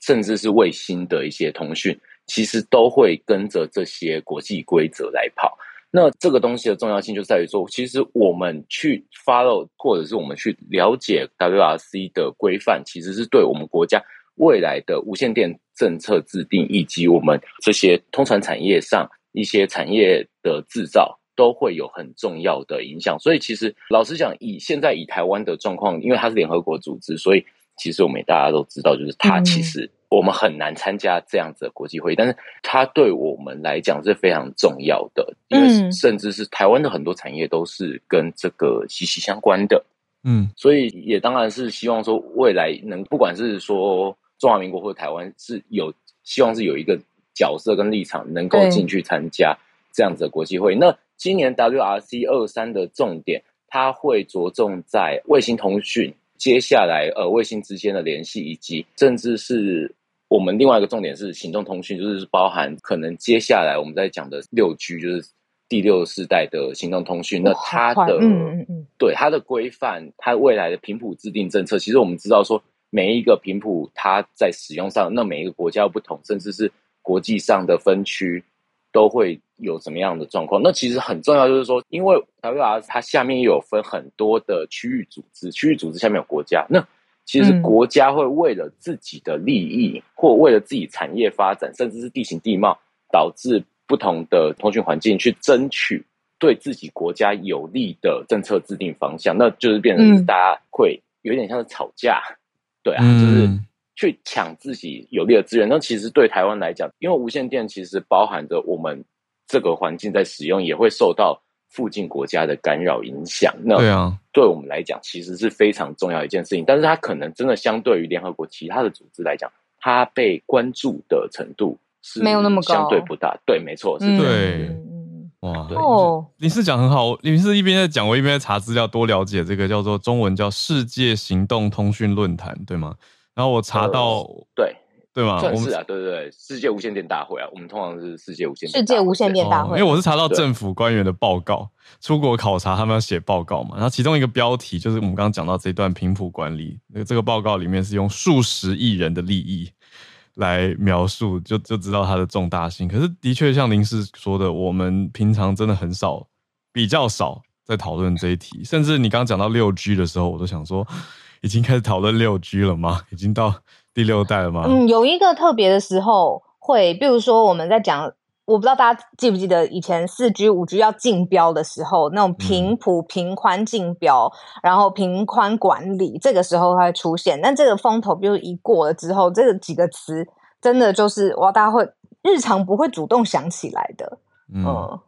甚至是卫星的一些通讯，其实都会跟着这些国际规则来跑。那这个东西的重要性就在于说，其实我们去 follow 或者是我们去了解 WRC 的规范，其实是对我们国家。未来的无线电政策制定，以及我们这些通传产业上一些产业的制造，都会有很重要的影响。所以，其实老实讲，以现在以台湾的状况，因为它是联合国组织，所以其实我们大家都知道，就是它其实我们很难参加这样子的国际会议，但是它对我们来讲是非常重要的，因为甚至是台湾的很多产业都是跟这个息息相关的。嗯，所以也当然是希望说未来能不管是说中华民国或者台湾是有希望是有一个角色跟立场能够进去参加这样子的国际会。那今年 WRC 二三的重点，它会着重在卫星通讯，接下来呃卫星之间的联系，以及甚至是我们另外一个重点是行动通讯，就是包含可能接下来我们在讲的六 G 就是。第六世代的行动通讯，那它的、嗯嗯、对它的规范，它未来的频谱制定政策，其实我们知道说，每一个频谱它在使用上，那每一个国家不同，甚至是国际上的分区都会有什么样的状况。那其实很重要，就是说，因为 WRC 它下面又有分很多的区域组织，区域组织下面有国家，那其实国家会为了自己的利益，嗯、或为了自己产业发展，甚至是地形地貌，导致。不同的通讯环境去争取对自己国家有利的政策制定方向，那就是变成大家会有点像是吵架，嗯、对啊，就是去抢自己有利的资源。那其实对台湾来讲，因为无线电其实包含着我们这个环境在使用，也会受到附近国家的干扰影响。那对啊，对我们来讲，其实是非常重要一件事情。但是它可能真的相对于联合国其他的组织来讲，它被关注的程度。是没有那么高，相对不大。对，没错，是对。嗯、哇，对哦，林氏讲很好，林氏一边在讲，我一边在查资料，多了解这个叫做中文叫世界行动通讯论坛，对吗？然后我查到，呃、对对吗？我们是啊，对对对，世界无线电大会啊，我们通常是世界无线电世界无线电大会，因为我是查到政府官员的报告，出国考察他们要写报告嘛，然后其中一个标题就是我们刚刚讲到这段频谱管理，那个这个报告里面是用数十亿人的利益。来描述就就知道它的重大性。可是的确像林氏说的，我们平常真的很少，比较少在讨论这一题。甚至你刚刚讲到六 G 的时候，我都想说，已经开始讨论六 G 了吗？已经到第六代了吗？嗯，有一个特别的时候会，比如说我们在讲。我不知道大家记不记得以前四 G、五 G 要竞标的时候，那种频谱、频宽竞标，然后频宽管理，这个时候会出现。但这个风头，比如一过了之后，这个几个词真的就是哇，大家会日常不会主动想起来的。嗯，嗯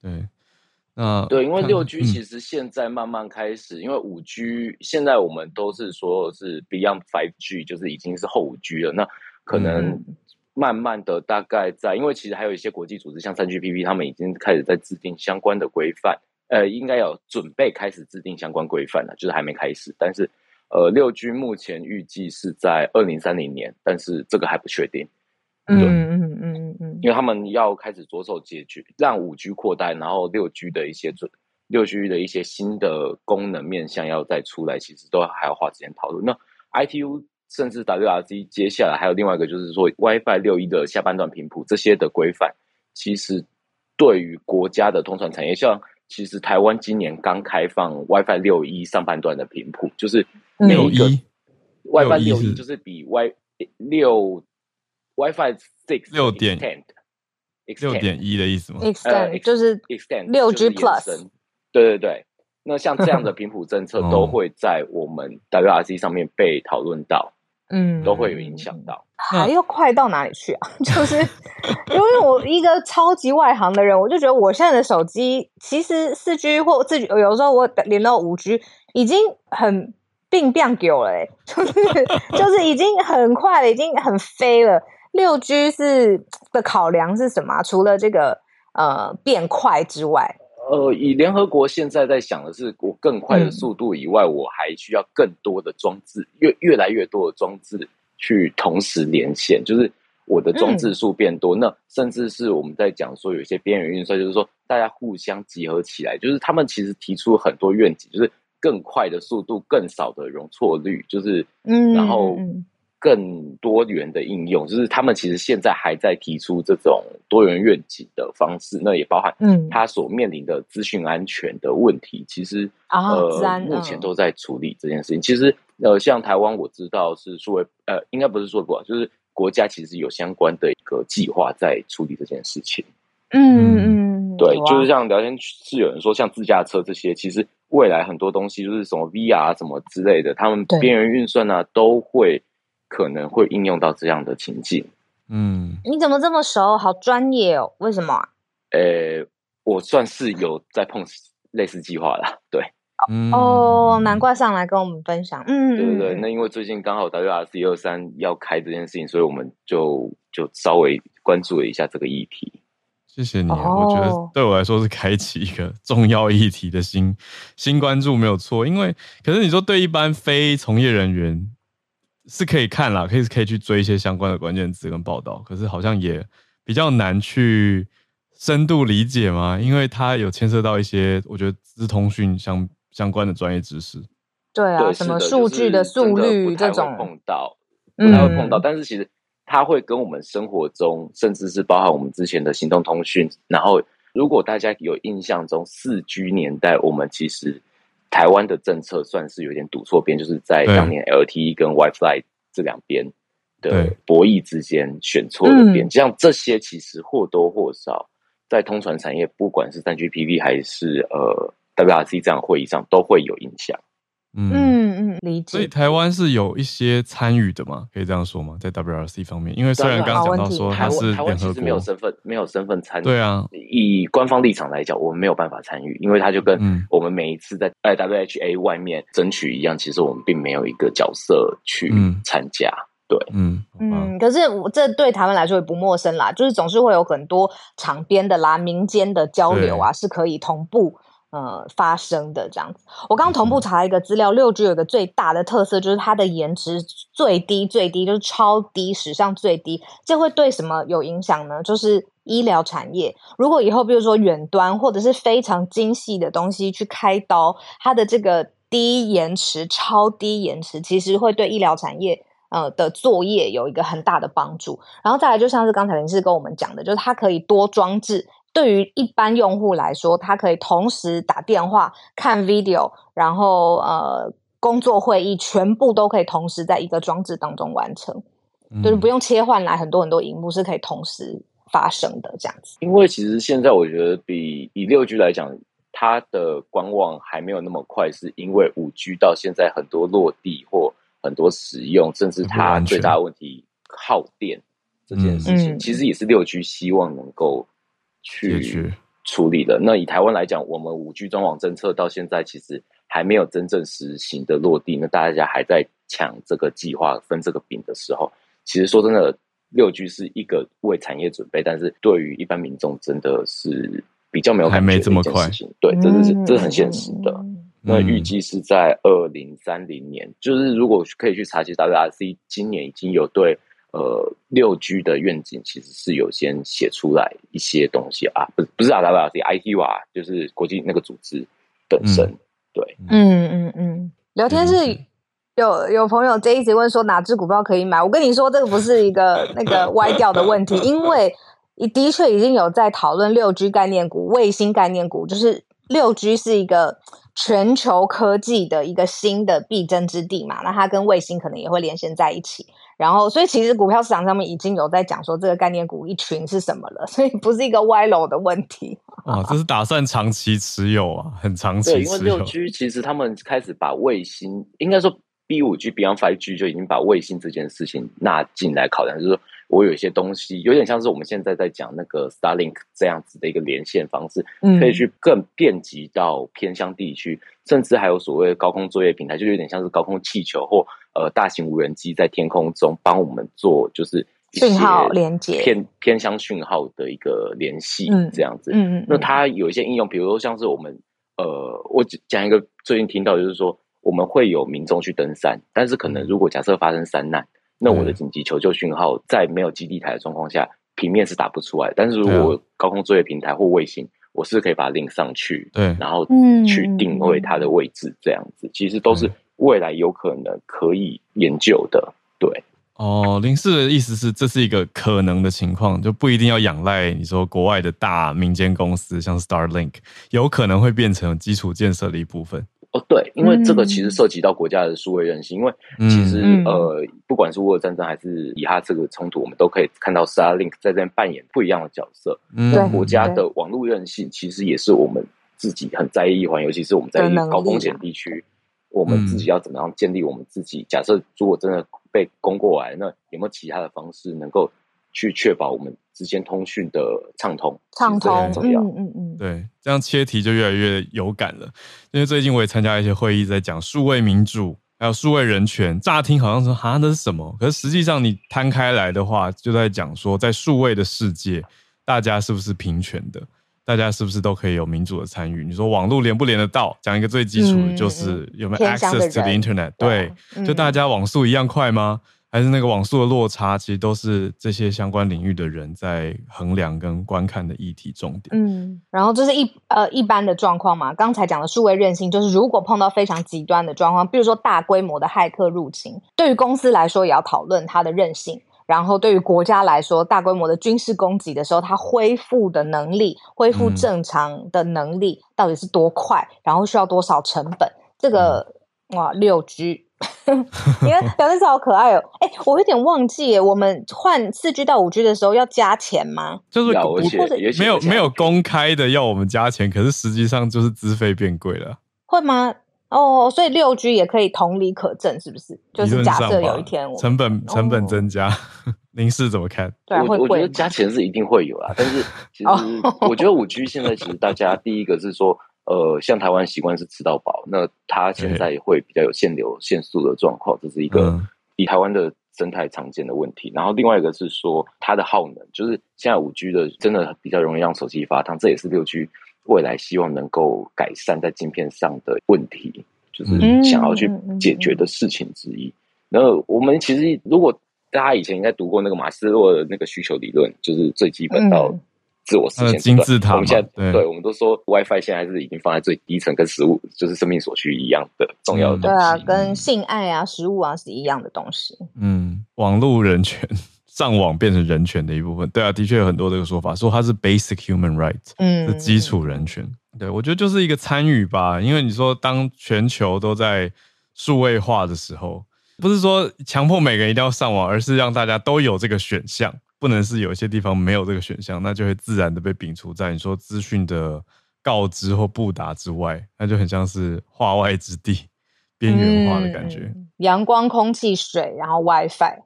对，那对，因为六 G 其实现在慢慢开始，嗯、因为五 G 现在我们都是说是 Beyond Five G，就是已经是后五 G 了。那可能、嗯。慢慢的，大概在，因为其实还有一些国际组织，像三 GPP，他们已经开始在制定相关的规范，呃，应该有准备开始制定相关规范了，就是还没开始。但是，呃，六 G 目前预计是在二零三零年，但是这个还不确定。嗯嗯嗯嗯嗯，因为他们要开始着手解决，让五 G 扩大，然后六 G 的一些准六 G 的一些新的功能面向要再出来，其实都还要花时间讨论。那 ITU。甚至 WRC 接下来还有另外一个，就是说 WiFi 六一的下半段频谱这些的规范，其实对于国家的通传产业，像其实台湾今年刚开放 WiFi 六一上半段的频谱，就是六一个 WiFi 六一就是比 Wi 六 WiFi six 六点。六点一的意思吗？Extend 就是 extend 六 G Plus，对对对。那像这样的频谱政策 [laughs] 都会在我们 WRC 上面被讨论到。嗯，都会有影响到，还要快到哪里去啊？[laughs] 就是因为我一个超级外行的人，我就觉得我现在的手机其实四 G 或自己有时候我连到五 G 已经很病变给我了，哎，[laughs] 就是就是已经很快了，已经很飞了。六 G 是的考量是什么？除了这个呃变快之外？呃，以联合国现在在想的是，我更快的速度以外，嗯、我还需要更多的装置，越越来越多的装置去同时连线，就是我的装置数变多。嗯、那甚至是我们在讲说，有一些边缘运算，就是说大家互相集合起来，就是他们其实提出很多愿景，就是更快的速度、更少的容错率，就是嗯，然后。更多元的应用，就是他们其实现在还在提出这种多元愿景的方式，那也包含嗯，他所面临的资讯安全的问题，其实、哦、呃，目前都在处理这件事情。其实呃，像台湾我知道是数位呃，应该不是说不好，就是国家其实有相关的一个计划在处理这件事情。嗯嗯，对，就是像聊天室有人说，像自驾车这些，其实未来很多东西就是什么 VR 什么之类的，他们边缘运算呢、啊、都会。可能会应用到这样的情境。嗯，你怎么这么熟？好专业哦！为什么？呃，我算是有在碰类似计划啦。对，嗯、哦，难怪上来跟我们分享。嗯，对对对。那因为最近刚好 WRC 二三要开这件事情，所以我们就就稍微关注了一下这个议题。谢谢你，哦、我觉得对我来说是开启一个重要议题的新新关注，没有错。因为可是你说对一般非从业人员是可以看啦，可以可以去追一些相关的关键词跟报道，可是好像也比较难去深度理解嘛，因为它有牵涉到一些我觉得资通讯相。相关的专业知识，对啊，对什么数据的速率这种碰到，不太会碰到，但是其实它会跟我们生活中，甚至是包含我们之前的行动通讯。然后，如果大家有印象中，四 G 年代，我们其实台湾的政策算是有点赌错边，就是在当年 LTE 跟 WiFi 这两边的博弈之间选错了边。像这些，其实或多或少在通传产业，不管是三 GPP 还是呃。WRC 这样会议上都会有影响，嗯嗯，理解。所以台湾是有一些参与的嘛？可以这样说吗？在 WRC 方面，因为虽然刚刚讲到说它是联合国，台湾其实没有身份，没有身份参与。对啊，以官方立场来讲，我们没有办法参与，因为它就跟我们每一次在 WHA 外面争取一样，其实我们并没有一个角色去参加。嗯、对，嗯嗯。可是我这对台湾来说也不陌生啦，就是总是会有很多场边的啦、民间的交流啊，是可以同步。呃，发生的这样子，我刚刚同步查了一个资料，六 G 有一个最大的特色就是它的延迟最低，最低就是超低，史上最低。这会对什么有影响呢？就是医疗产业，如果以后比如说远端或者是非常精细的东西去开刀，它的这个低延迟、超低延迟，其实会对医疗产业呃的作业有一个很大的帮助。然后再来，就像是刚才林氏跟我们讲的，就是它可以多装置。对于一般用户来说，他可以同时打电话、看 video，然后呃，工作会议全部都可以同时在一个装置当中完成，嗯、就是不用切换来很多很多荧幕，是可以同时发生的这样子。因为其实现在我觉得比以六 G 来讲，它的官网还没有那么快，是因为五 G 到现在很多落地或很多使用，甚至它最大的问题耗电这件事情，嗯、其实也是六 G 希望能够。去处理的。那以台湾来讲，我们五 G 专网政策到现在其实还没有真正实行的落地。那大家还在抢这个计划、分这个饼的时候，其实说真的，六 G 是一个为产业准备，但是对于一般民众真的是比较没有感觉的一件事情。对，这是这是很现实的。嗯、那预计是在二零三零年，就是如果可以去查，其实 WRC 今年已经有对。呃，六 G 的愿景其实是有先写出来一些东西啊，不是不是啊，就是国际那个组织本身。嗯、对，嗯嗯嗯。聊天室有有朋友这一直问说哪只股票可以买？我跟你说，这个不是一个 [laughs] 那个歪掉的问题，因为的确已经有在讨论六 G 概念股、卫星概念股，就是六 G 是一个全球科技的一个新的必争之地嘛，那它跟卫星可能也会连线在一起。然后，所以其实股票市场上面已经有在讲说这个概念股一群是什么了，所以不是一个歪楼的问题。啊，这是打算长期持有啊，很长期持有。对，因为六 G 其实他们开始把卫星，应该说 B 五 G Beyond Five G 就已经把卫星这件事情纳进来考量，就是说我有一些东西有点像是我们现在在讲那个 Starlink 这样子的一个连线方式，嗯，可以去更遍及到偏乡地区，甚至还有所谓的高空作业平台，就有点像是高空气球或。呃，大型无人机在天空中帮我们做，就是讯号连接偏偏向讯号的一个联系，嗯，这样子。嗯嗯。那它有一些应用，比如说像是我们，呃，我讲一个最近听到，就是说我们会有民众去登山，但是可能如果假设发生山难，那我的紧急求救讯号在没有基地台的状况下，平面是打不出来。但是如果高空作业平台或卫星，我是可以把它 link 上去，对，然后去定位它的位置，这样子，其实都是。未来有可能可以研究的，对哦。林氏的意思是，这是一个可能的情况，就不一定要仰赖你说国外的大民间公司，像 Starlink，有可能会变成基础建设的一部分。哦，对，因为这个其实涉及到国家的数位韧性，因为其实、嗯、呃，不管是乌俄战争还是以哈这个冲突，我们都可以看到 Starlink 在这边扮演不一样的角色。嗯，国家的网络韧性其实也是我们自己很在意一环，尤其是我们在高风险地区。我们自己要怎么样建立我们自己？嗯、假设如果真的被攻过来，那有没有其他的方式能够去确保我们之间通讯的畅通，畅通很重要。嗯嗯嗯，对，这样切题就越来越有感了。因为最近我也参加一些会议，在讲数位民主，还有数位人权。乍听好像说哈，那是什么？可是实际上你摊开来的话，就在讲说，在数位的世界，大家是不是平权的？大家是不是都可以有民主的参与？你说网络连不连得到？讲一个最基础的，就是有没有 access to the internet？对，就大家网速一样快吗？还是那个网速的落差？其实都是这些相关领域的人在衡量跟观看的议题重点。嗯，然后这是一呃一般的状况嘛。刚才讲的数位韧性，就是如果碰到非常极端的状况，比如说大规模的骇客入侵，对于公司来说也要讨论它的韧性。然后，对于国家来说，大规模的军事攻击的时候，它恢复的能力、恢复正常的能力到底是多快？嗯、然后需要多少成本？这个哇，六 G，你看表弟好可爱哦！哎，我有点忘记，我们换四 G 到五 G 的时候要加钱吗？就是或者没有没有公开的要我们加钱，可是实际上就是资费变贵了，会吗？哦，所以六 G 也可以同理可证，是不是？就是假设有一天我成本成本增加，[laughs] 您是怎么看？对，会我觉得加钱是一定会有啦，但是 [laughs] 其实我觉得五 G 现在其实大家第一个是说，呃，像台湾习惯是吃到饱，那它现在也会比较有限流限速的状况，这是一个以台湾的生态常见的问题。然后另外一个是说它的耗能，就是现在五 G 的真的比较容易让手机发烫，这也是六 G。未来希望能够改善在晶片上的问题，就是想要去解决的事情之一。那、嗯、我们其实，如果大家以前应该读过那个马斯洛的那个需求理论，就是最基本到自我实现、嗯、金字塔。我们现在对，对我们都说 WiFi 现在是已经放在最低层，跟食物就是生命所需一样的重要的东西。对啊，跟性爱啊、食物啊是一样的东西。嗯，网络人权。上网变成人权的一部分，对啊，的确有很多这个说法，说它是 basic human right，嗯，是基础人权。对，我觉得就是一个参与吧，因为你说当全球都在数位化的时候，不是说强迫每个人一定要上网，而是让大家都有这个选项，不能是有一些地方没有这个选项，那就会自然的被摒除在你说资讯的告知或布达之外，那就很像是化外之地、边缘化的感觉。嗯，阳光、空气、水，然后 WiFi。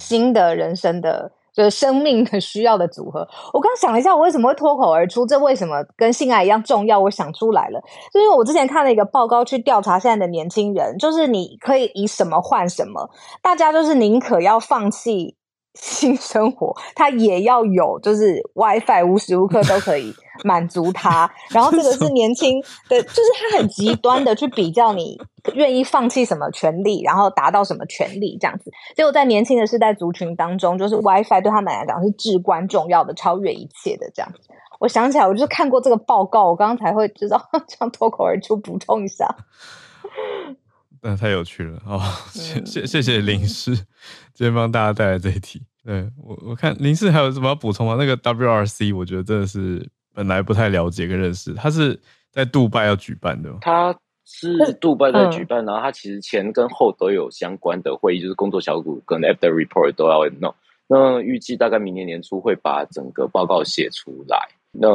新的人生的就是生命的需要的组合。[laughs] 我刚想了一下，我为什么会脱口而出？这为什么跟性爱一样重要？我想出来了，就因为我之前看了一个报告，去调查现在的年轻人，就是你可以以什么换什么，大家就是宁可要放弃。性生活，他也要有，就是 WiFi 无时无刻都可以满足他。然后这个是年轻的，就是他很极端的去比较你愿意放弃什么权利，然后达到什么权利这样子。结果在年轻的世代族群当中，就是 WiFi 对他们来讲是至关重要的，超越一切的这样子。我想起来，我就是看过这个报告，我刚刚才会知道，[laughs] 这样脱口而出补充一下。那太有趣了哦！谢谢谢谢林氏，今天帮大家带来这一题。对我我看林氏还有什么要补充吗？那个 WRC 我觉得真的是本来不太了解跟认识，他是在杜拜要举办的。他是杜拜在举办，然后他其实前跟后都有相关的会议，就是工作小组跟 After Report 都要弄。那预计大概明年年初会把整个报告写出来。那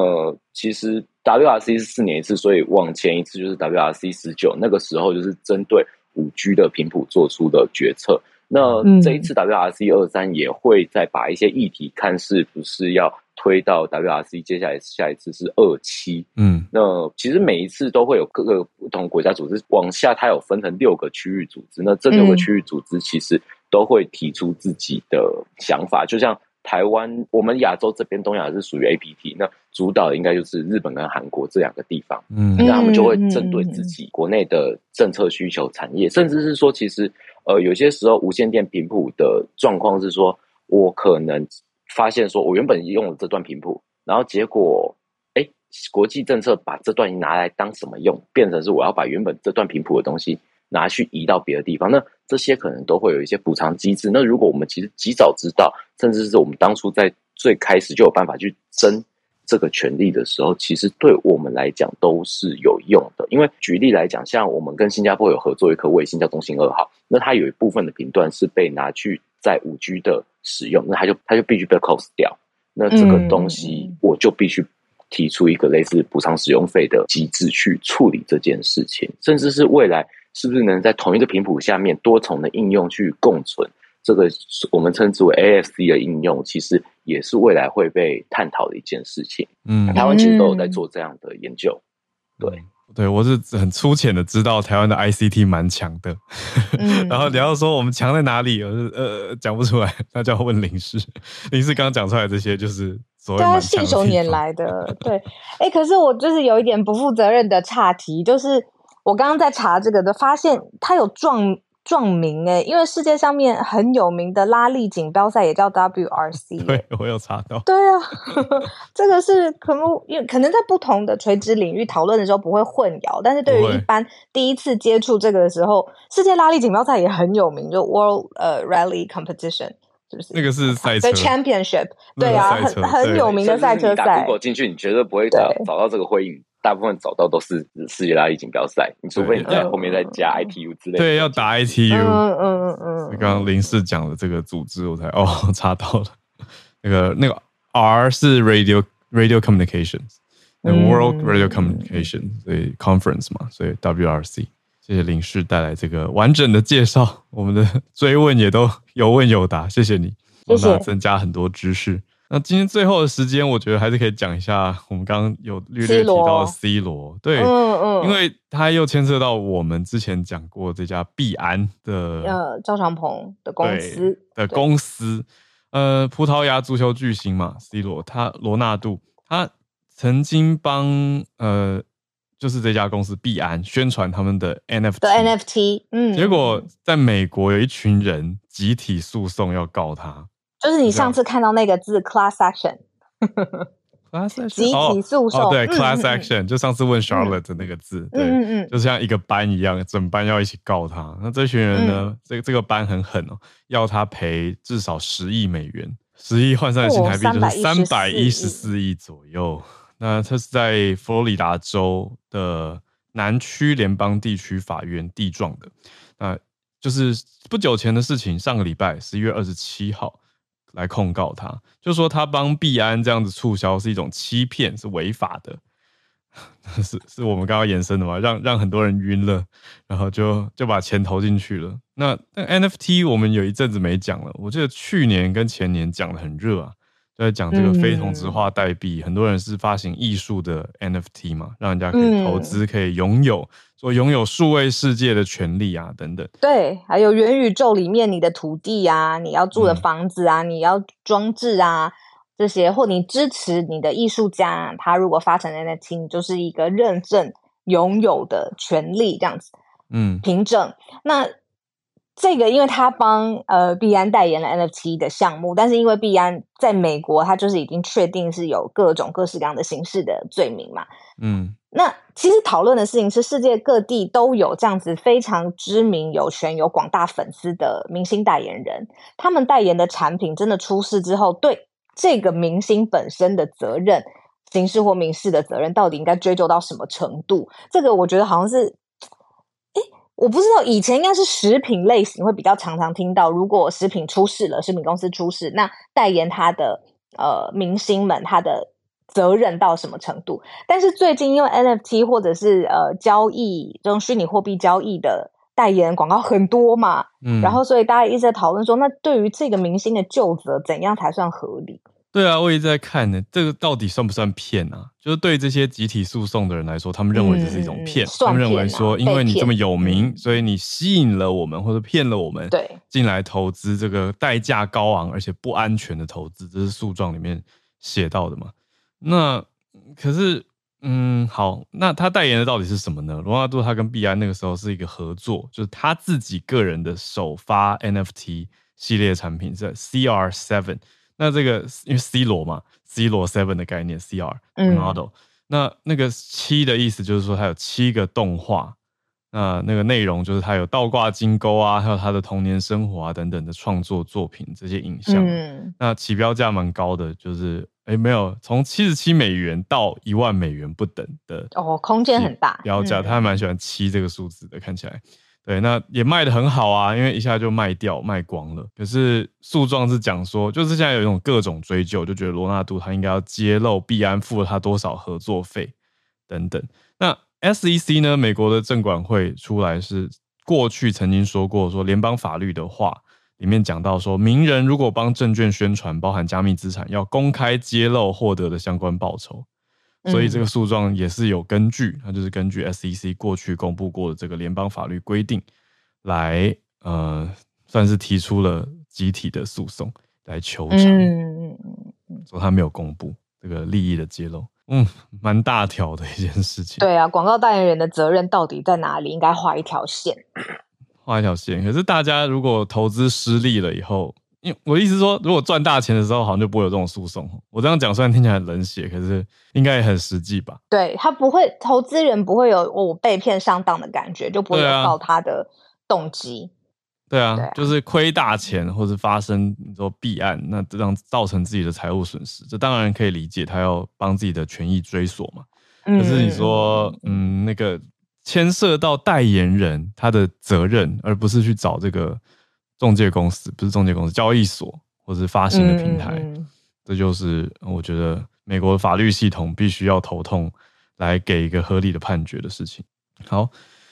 其实 WRC 是四年一次，所以往前一次就是 WRC 十九，那个时候就是针对。五 G 的频谱做出的决策，那这一次 WRC 二三也会再把一些议题看是不是要推到 WRC，接下来下一次是二期，嗯，那其实每一次都会有各个不同国家组织往下，它有分成六个区域组织，那这六个区域组织其实都会提出自己的想法，就像。台湾，我们亚洲这边东亚是属于 APT，那主导的应该就是日本跟韩国这两个地方，嗯，那他们就会针对自己国内的政策需求、产业，甚至是说，其实呃，有些时候无线电频谱的状况是说，我可能发现说我原本用了这段频谱，然后结果，哎，国际政策把这段拿来当什么用，变成是我要把原本这段频谱的东西。拿去移到别的地方，那这些可能都会有一些补偿机制。那如果我们其实及早知道，甚至是我们当初在最开始就有办法去争这个权利的时候，其实对我们来讲都是有用的。因为举例来讲，像我们跟新加坡有合作一颗卫星叫中信二号，那它有一部分的频段是被拿去在五 G 的使用，那它就它就必须被 close 掉。那这个东西我就必须提出一个类似补偿使用费的机制去处理这件事情，甚至是未来。是不是能在同一个频谱下面多重的应用去共存？这个我们称之为 ASD 的应用，其实也是未来会被探讨的一件事情。嗯，台湾其实都有在做这样的研究。对，对我是很粗浅的知道台湾的 ICT 蛮强的。嗯、[laughs] 然后你要说我们强在哪里，我是呃讲不出来，那就要问林氏。林氏刚刚讲出来这些就是所谓的信手拈来的。对，哎、欸，可是我就是有一点不负责任的岔题，就是我刚刚在查这个的，发现它有撞。撞名哎，因为世界上面很有名的拉力锦标赛也叫 WRC。[laughs] 对，我有查到。对啊，[laughs] 这个是可能因为可能在不同的垂直领域讨论的时候不会混淆，但是对于一般第一次接触这个的时候，世界拉力锦标赛也很有名，就 World 呃 Rally Competition，是不是？那个是赛车 Championship，对啊，很很有名的赛车赛。如果进去，你绝对不会找找到这个会议。大部分找到都是世界拉力锦标赛，你除非你在后面再加 ITU 之类的。对，要打 ITU。嗯嗯嗯。刚刚林氏讲的这个组织，我才哦 [laughs] 查到了。那个那个 R 是 Radio Radio Communications，那 World Radio Communication，所以 Conference 嘛，所以 WRC。谢谢林氏带来这个完整的介绍，我们的追问也都有问有答，谢谢你，谢谢，增加很多知识。那今天最后的时间，我觉得还是可以讲一下我们刚刚有略略提到的 C 罗，对，嗯嗯，因为他又牵涉到我们之前讲过这家币安的呃赵长鹏的公司。的公司，呃，葡萄牙足球巨星嘛，C 罗他罗纳度。他曾经帮呃就是这家公司币安宣传他们的 NFT 的 NFT，嗯，结果在美国有一群人集体诉讼要告他。就是你上次看到那个字 class action，class action [laughs] [laughs] 集体诉讼，对 class action，就上次问 Charlotte 的那个字，对，嗯嗯，就像一个班一样，整班要一起告他。那这群人呢，这个这个班很狠哦，要他赔至少十亿美元，十亿换算的新台币就是三百一十四亿左右。那他是在佛罗里达州的南区联邦地区法院地状的，那就是不久前的事情，上个礼拜十一月二十七号。来控告他，就说他帮币安这样子促销是一种欺骗，是违法的，[laughs] 是是我们刚刚延伸的嘛？让让很多人晕了，然后就就把钱投进去了。那那 NFT 我们有一阵子没讲了，我记得去年跟前年讲的很热啊。在讲这个非同质化代币，嗯、很多人是发行艺术的 NFT 嘛，让人家可以投资，可以拥有，说拥有数位世界的权利啊，等等。对，还有元宇宙里面你的土地啊，你要住的房子啊，嗯、你要装置啊这些，或你支持你的艺术家，他如果发成 NFT，你就是一个认证拥有的权利这样子。嗯，凭证那。这个，因为他帮呃币安代言了 NFT 的项目，但是因为币安在美国，他就是已经确定是有各种各式各样的形式的罪名嘛。嗯，那其实讨论的事情是，世界各地都有这样子非常知名、有权、有广大粉丝的明星代言人，他们代言的产品真的出事之后，对这个明星本身的责任，刑事或民事的责任，到底应该追究到什么程度？这个我觉得好像是。我不知道，以前应该是食品类型会比较常常听到，如果食品出事了，食品公司出事，那代言他的呃明星们，他的责任到什么程度？但是最近因为 NFT 或者是呃交易这种虚拟货币交易的代言广告很多嘛，嗯，然后所以大家一直在讨论说，那对于这个明星的旧责，怎样才算合理？对啊，我也在看呢。这个到底算不算骗啊？就是对这些集体诉讼的人来说，他们认为这是一种骗。嗯、他们认为说，因为你这么有名，所以你吸引了我们，或者骗了我们，对，进来投资这个代价高昂而且不安全的投资，这是诉状里面写到的嘛？那可是，嗯，好，那他代言的到底是什么呢？罗纳度他跟币安那个时候是一个合作，就是他自己个人的首发 NFT 系列产品是 CR7。那这个因为 C 罗嘛，C 罗 Seven 的概念，CR model、嗯。那那个七的意思就是说，它有七个动画。那那个内容就是它有倒挂金钩啊，还有他的童年生活啊等等的创作作品这些影像。嗯、那起标价蛮高的，就是哎没有从七十七美元到一万美元不等的。哦，空间很大。标价，他还蛮喜欢七这个数字的，看起来。对，那也卖得很好啊，因为一下就卖掉卖光了。可是诉状是讲说，就是现在有一种各种追究，就觉得罗纳度他应该要揭露币安付了他多少合作费等等。那 SEC 呢，美国的证管会出来是过去曾经说过，说联邦法律的话，里面讲到说，名人如果帮证券宣传，包含加密资产，要公开揭露获得的相关报酬。所以这个诉状也是有根据，它就是根据 SEC 过去公布过的这个联邦法律规定来，呃，算是提出了集体的诉讼来求偿。嗯说他没有公布这个利益的揭露，嗯，蛮大条的一件事情。对啊，广告代言人的责任到底在哪里？应该画一条线。画一条线，可是大家如果投资失利了以后，因为我的意思是说，如果赚大钱的时候，好像就不会有这种诉讼。我这样讲虽然听起来很冷血，可是应该也很实际吧？对，他不会，投资人不会有我被骗上当的感觉，就不会有告他的动机。对啊，对啊，就是亏大钱或者发生你说弊案，那这样造成自己的财务损失，这当然可以理解，他要帮自己的权益追索嘛。可是你说，嗯，那个。牵涉到代言人他的责任，而不是去找这个中介公司，不是中介公司，交易所或是发行的平台，嗯嗯、这就是我觉得美国的法律系统必须要头痛来给一个合理的判决的事情。好，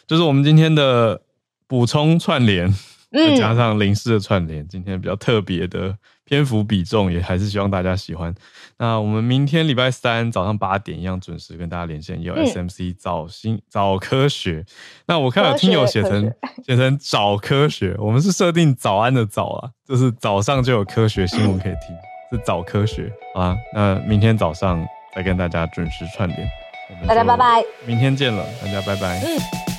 就是我们今天的补充串联。再加上零式的串联，嗯、今天比较特别的篇幅比重，也还是希望大家喜欢。那我们明天礼拜三早上八点一样准时跟大家连线，也有 SMC 早新早科学。那我看有听友写成写成早科学，我们是设定早安的早啊，就是早上就有科学新闻可以听，是早科学好啊。那明天早上再跟大家准时串联，大家拜拜，明天见了，大家拜拜。嗯